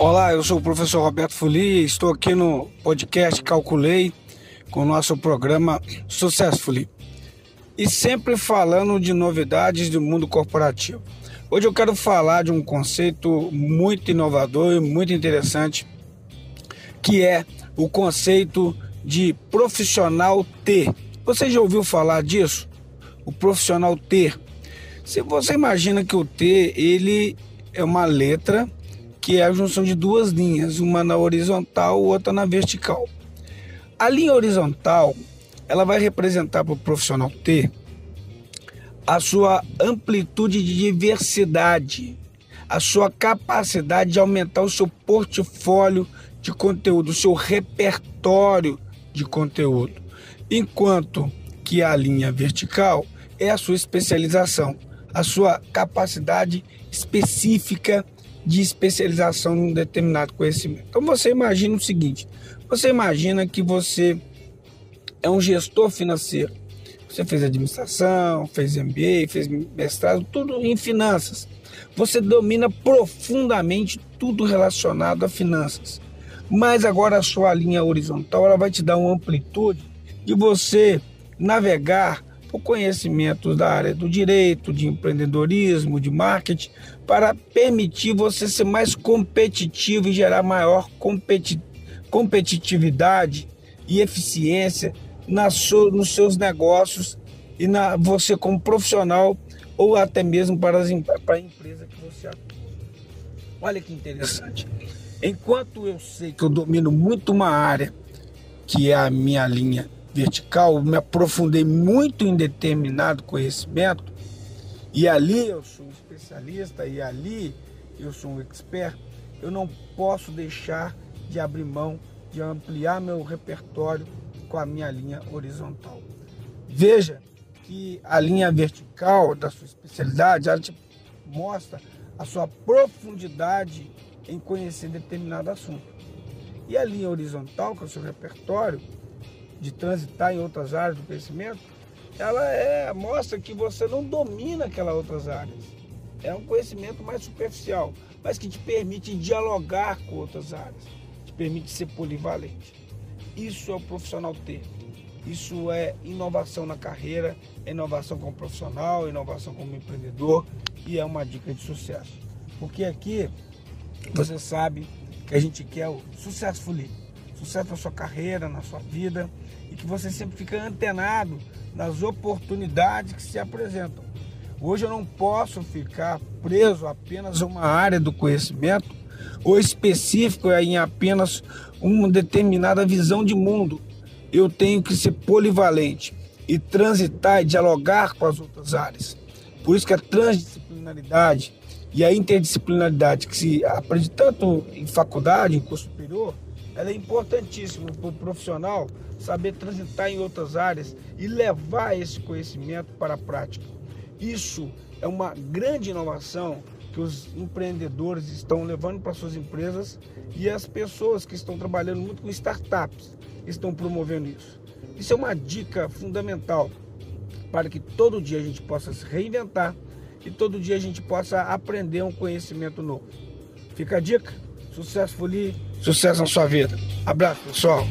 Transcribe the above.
Olá, eu sou o professor Roberto Fuli, estou aqui no podcast Calculei com o nosso programa Successfully e sempre falando de novidades do mundo corporativo. Hoje eu quero falar de um conceito muito inovador e muito interessante, que é o conceito de profissional T. Você já ouviu falar disso? O profissional T. Se você imagina que o T ele é uma letra que é a junção de duas linhas, uma na horizontal, outra na vertical. A linha horizontal, ela vai representar para o profissional T a sua amplitude de diversidade, a sua capacidade de aumentar o seu portfólio de conteúdo, o seu repertório de conteúdo. Enquanto que a linha vertical é a sua especialização, a sua capacidade específica de especialização em um determinado conhecimento. Então você imagina o seguinte: você imagina que você é um gestor financeiro. Você fez administração, fez MBA, fez mestrado, tudo em finanças. Você domina profundamente tudo relacionado a finanças. Mas agora a sua linha horizontal ela vai te dar uma amplitude de você navegar por conhecimentos da área do direito, de empreendedorismo, de marketing, para permitir você ser mais competitivo e gerar maior competi competitividade e eficiência na nos seus negócios e na você como profissional ou até mesmo para, as, para a empresa que você atua. Olha que interessante. Enquanto eu sei que eu domino muito uma área, que é a minha linha vertical, me aprofundei muito em determinado conhecimento, e ali eu sou um especialista, e ali eu sou um expert, eu não posso deixar de abrir mão de ampliar meu repertório com a minha linha horizontal. Veja que a linha vertical da sua especialidade, ela te mostra a sua profundidade em conhecer determinado assunto. E a linha horizontal, que é o seu repertório, de transitar em outras áreas do conhecimento, ela é, mostra que você não domina aquelas outras áreas. É um conhecimento mais superficial, mas que te permite dialogar com outras áreas, te permite ser polivalente. Isso é o profissional ter. Isso é inovação na carreira, é inovação como profissional, inovação como empreendedor e é uma dica de sucesso. Porque aqui você sabe que a gente quer o sucesso sucesso na sua carreira, na sua vida e que você sempre fica antenado nas oportunidades que se apresentam. Hoje eu não posso ficar preso apenas a uma área do conhecimento ou específico em apenas uma determinada visão de mundo. Eu tenho que ser polivalente e transitar e dialogar com as outras áreas. Por isso que a transdisciplinaridade e a interdisciplinaridade que se aprende tanto em faculdade, em curso superior, ela é importantíssima para o profissional saber transitar em outras áreas e levar esse conhecimento para a prática. Isso é uma grande inovação que os empreendedores estão levando para suas empresas e as pessoas que estão trabalhando muito com startups estão promovendo isso. Isso é uma dica fundamental para que todo dia a gente possa se reinventar e todo dia a gente possa aprender um conhecimento novo. Fica a dica. Sucesso, Folie. Sucesso na sua vida. Abraço, pessoal.